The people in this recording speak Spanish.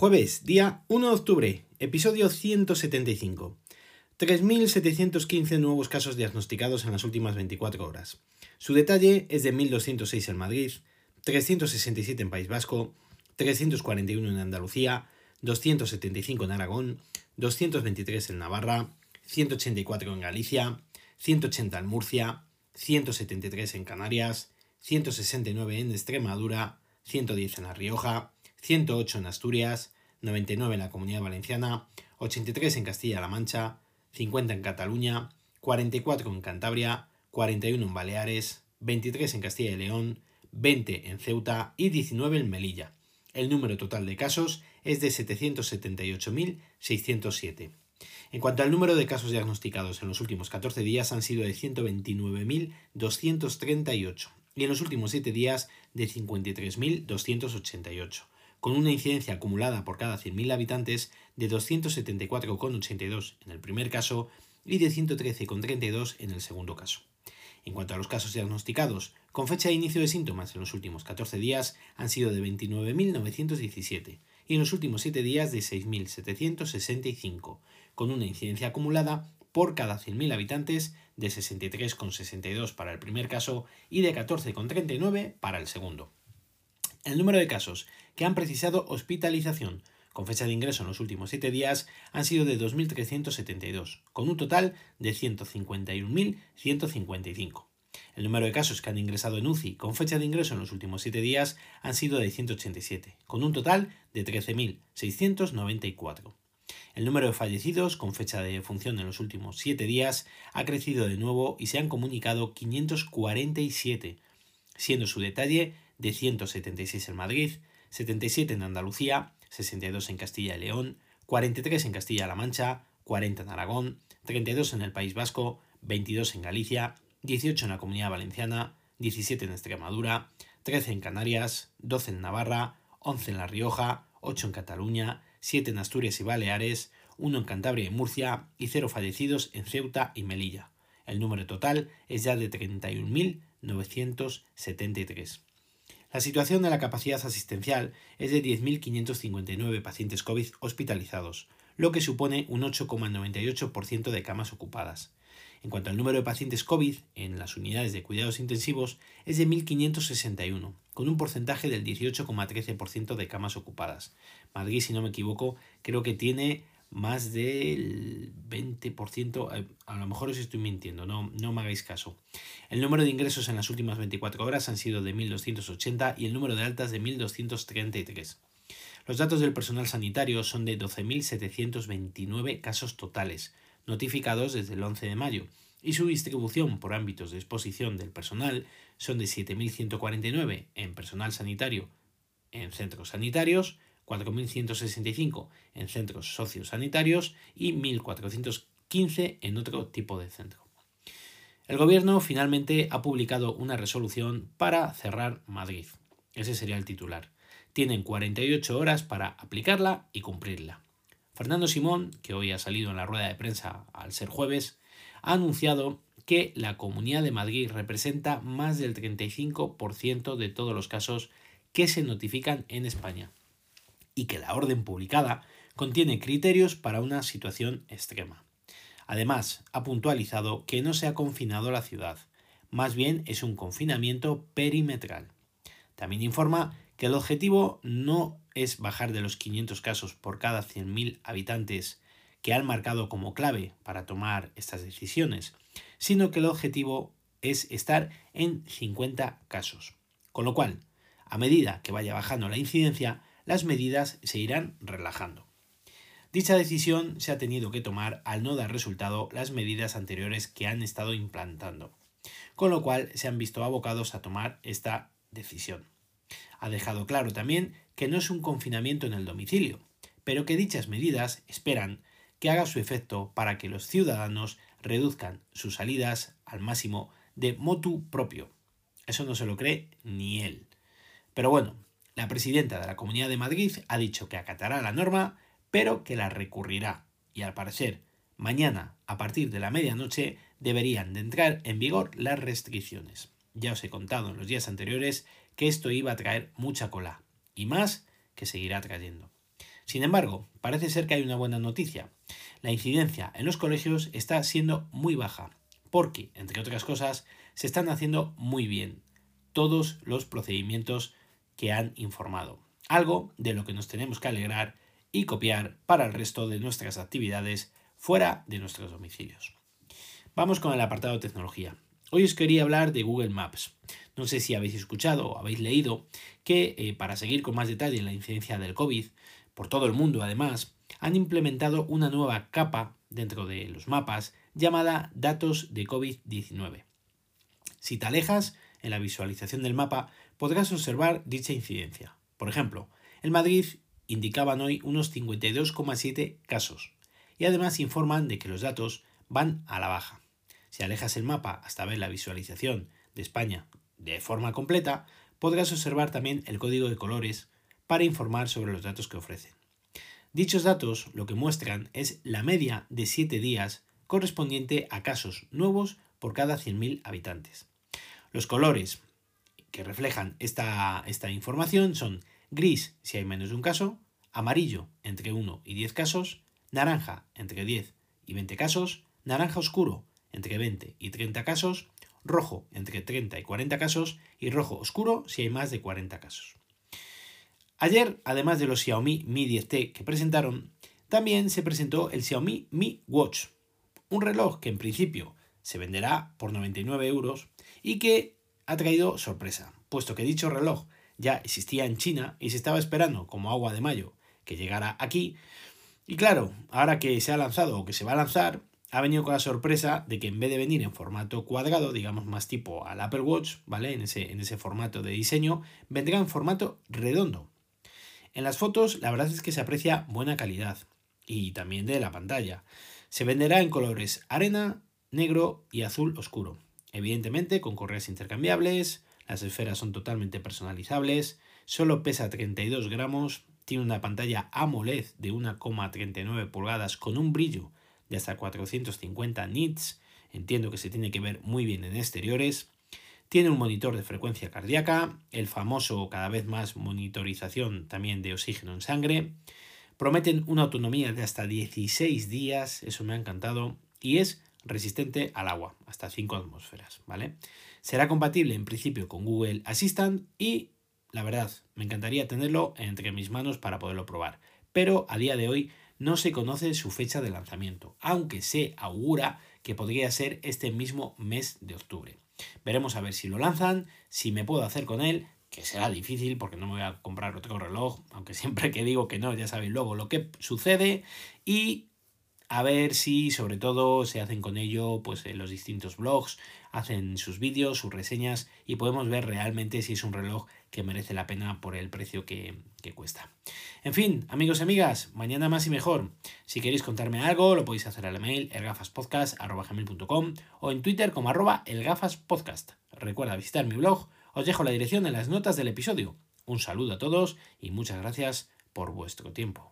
Jueves, día 1 de octubre, episodio 175. 3.715 nuevos casos diagnosticados en las últimas 24 horas. Su detalle es de 1.206 en Madrid, 367 en País Vasco, 341 en Andalucía, 275 en Aragón, 223 en Navarra, 184 en Galicia, 180 en Murcia, 173 en Canarias, 169 en Extremadura, 110 en La Rioja, 108 en Asturias, 99 en la Comunidad Valenciana, 83 en Castilla-La Mancha, 50 en Cataluña, 44 en Cantabria, 41 en Baleares, 23 en Castilla y León, 20 en Ceuta y 19 en Melilla. El número total de casos es de 778.607. En cuanto al número de casos diagnosticados en los últimos 14 días han sido de 129.238 y en los últimos 7 días de 53.288 con una incidencia acumulada por cada 100.000 habitantes de 274,82 en el primer caso y de 113,32 en el segundo caso. En cuanto a los casos diagnosticados con fecha de inicio de síntomas en los últimos 14 días han sido de 29.917 y en los últimos 7 días de 6.765, con una incidencia acumulada por cada 100.000 habitantes de 63,62 para el primer caso y de 14,39 para el segundo. El número de casos que han precisado hospitalización con fecha de ingreso en los últimos 7 días han sido de 2.372, con un total de 151.155. El número de casos que han ingresado en UCI con fecha de ingreso en los últimos 7 días han sido de 187, con un total de 13.694. El número de fallecidos con fecha de función en los últimos 7 días ha crecido de nuevo y se han comunicado 547, siendo su detalle de 176 en Madrid, 77 en Andalucía, 62 en Castilla y León, 43 en Castilla-La Mancha, 40 en Aragón, 32 en el País Vasco, 22 en Galicia, 18 en la Comunidad Valenciana, 17 en Extremadura, 13 en Canarias, 12 en Navarra, 11 en La Rioja, 8 en Cataluña, 7 en Asturias y Baleares, 1 en Cantabria y Murcia y 0 fallecidos en Ceuta y Melilla. El número total es ya de 31.973. La situación de la capacidad asistencial es de 10.559 pacientes COVID hospitalizados, lo que supone un 8,98% de camas ocupadas. En cuanto al número de pacientes COVID en las unidades de cuidados intensivos, es de 1.561, con un porcentaje del 18,13% de camas ocupadas. Madrid, si no me equivoco, creo que tiene más del 20%, eh, a lo mejor os estoy mintiendo, no, no me hagáis caso. El número de ingresos en las últimas 24 horas han sido de 1.280 y el número de altas de 1.233. Los datos del personal sanitario son de 12.729 casos totales, notificados desde el 11 de mayo, y su distribución por ámbitos de exposición del personal son de 7.149 en personal sanitario en centros sanitarios, 4.165 en centros sociosanitarios y 1.415 en otro tipo de centro. El Gobierno finalmente ha publicado una resolución para cerrar Madrid. Ese sería el titular. Tienen 48 horas para aplicarla y cumplirla. Fernando Simón, que hoy ha salido en la rueda de prensa al ser jueves, ha anunciado que la Comunidad de Madrid representa más del 35% de todos los casos que se notifican en España y que la orden publicada contiene criterios para una situación extrema. Además, ha puntualizado que no se ha confinado la ciudad, más bien es un confinamiento perimetral. También informa que el objetivo no es bajar de los 500 casos por cada 100.000 habitantes que han marcado como clave para tomar estas decisiones, sino que el objetivo es estar en 50 casos. Con lo cual, a medida que vaya bajando la incidencia, las medidas se irán relajando. Dicha decisión se ha tenido que tomar al no dar resultado las medidas anteriores que han estado implantando, con lo cual se han visto abocados a tomar esta decisión. Ha dejado claro también que no es un confinamiento en el domicilio, pero que dichas medidas esperan que haga su efecto para que los ciudadanos reduzcan sus salidas al máximo de motu propio. Eso no se lo cree ni él. Pero bueno, la presidenta de la Comunidad de Madrid ha dicho que acatará la norma pero que la recurrirá y al parecer mañana a partir de la medianoche deberían de entrar en vigor las restricciones. Ya os he contado en los días anteriores que esto iba a traer mucha cola y más que seguirá trayendo. Sin embargo, parece ser que hay una buena noticia. La incidencia en los colegios está siendo muy baja, porque, entre otras cosas, se están haciendo muy bien todos los procedimientos que han informado. Algo de lo que nos tenemos que alegrar y copiar para el resto de nuestras actividades fuera de nuestros domicilios. Vamos con el apartado tecnología. Hoy os quería hablar de Google Maps. No sé si habéis escuchado o habéis leído que eh, para seguir con más detalle en la incidencia del COVID, por todo el mundo además, han implementado una nueva capa dentro de los mapas llamada datos de COVID-19. Si te alejas en la visualización del mapa, podrás observar dicha incidencia. Por ejemplo, en Madrid indicaban hoy unos 52,7 casos y además informan de que los datos van a la baja. Si alejas el mapa hasta ver la visualización de España de forma completa, podrás observar también el código de colores para informar sobre los datos que ofrecen. Dichos datos lo que muestran es la media de 7 días correspondiente a casos nuevos por cada 100.000 habitantes. Los colores que reflejan esta, esta información son gris si hay menos de un caso, amarillo entre 1 y 10 casos, naranja entre 10 y 20 casos, naranja oscuro entre 20 y 30 casos, rojo entre 30 y 40 casos y rojo oscuro si hay más de 40 casos. Ayer, además de los Xiaomi Mi 10T que presentaron, también se presentó el Xiaomi Mi Watch, un reloj que en principio se venderá por 99 euros y que ha traído sorpresa, puesto que dicho reloj ya existía en China y se estaba esperando como agua de mayo que llegara aquí. Y claro, ahora que se ha lanzado o que se va a lanzar, ha venido con la sorpresa de que en vez de venir en formato cuadrado, digamos más tipo al Apple Watch, ¿vale? En ese, en ese formato de diseño, vendrá en formato redondo. En las fotos la verdad es que se aprecia buena calidad y también de la pantalla. Se venderá en colores arena, negro y azul oscuro. Evidentemente con correas intercambiables, las esferas son totalmente personalizables, solo pesa 32 gramos, tiene una pantalla AMOLED de 1,39 pulgadas con un brillo de hasta 450 nits, entiendo que se tiene que ver muy bien en exteriores, tiene un monitor de frecuencia cardíaca, el famoso cada vez más monitorización también de oxígeno en sangre, prometen una autonomía de hasta 16 días, eso me ha encantado, y es resistente al agua, hasta 5 atmósferas, ¿vale? Será compatible en principio con Google Assistant y la verdad, me encantaría tenerlo entre mis manos para poderlo probar, pero a día de hoy no se conoce su fecha de lanzamiento, aunque se augura que podría ser este mismo mes de octubre. Veremos a ver si lo lanzan, si me puedo hacer con él, que será difícil porque no me voy a comprar otro reloj, aunque siempre que digo que no, ya sabéis luego lo que sucede, y a ver si sobre todo se hacen con ello pues en los distintos blogs, hacen sus vídeos, sus reseñas y podemos ver realmente si es un reloj que merece la pena por el precio que, cuesta. En fin, amigos y amigas, mañana más y mejor. Si queréis contarme algo, lo podéis hacer al email elgafaspodcast.com o en Twitter como arroba elgafaspodcast. Recuerda visitar mi blog, os dejo la dirección en las notas del episodio. Un saludo a todos y muchas gracias por vuestro tiempo.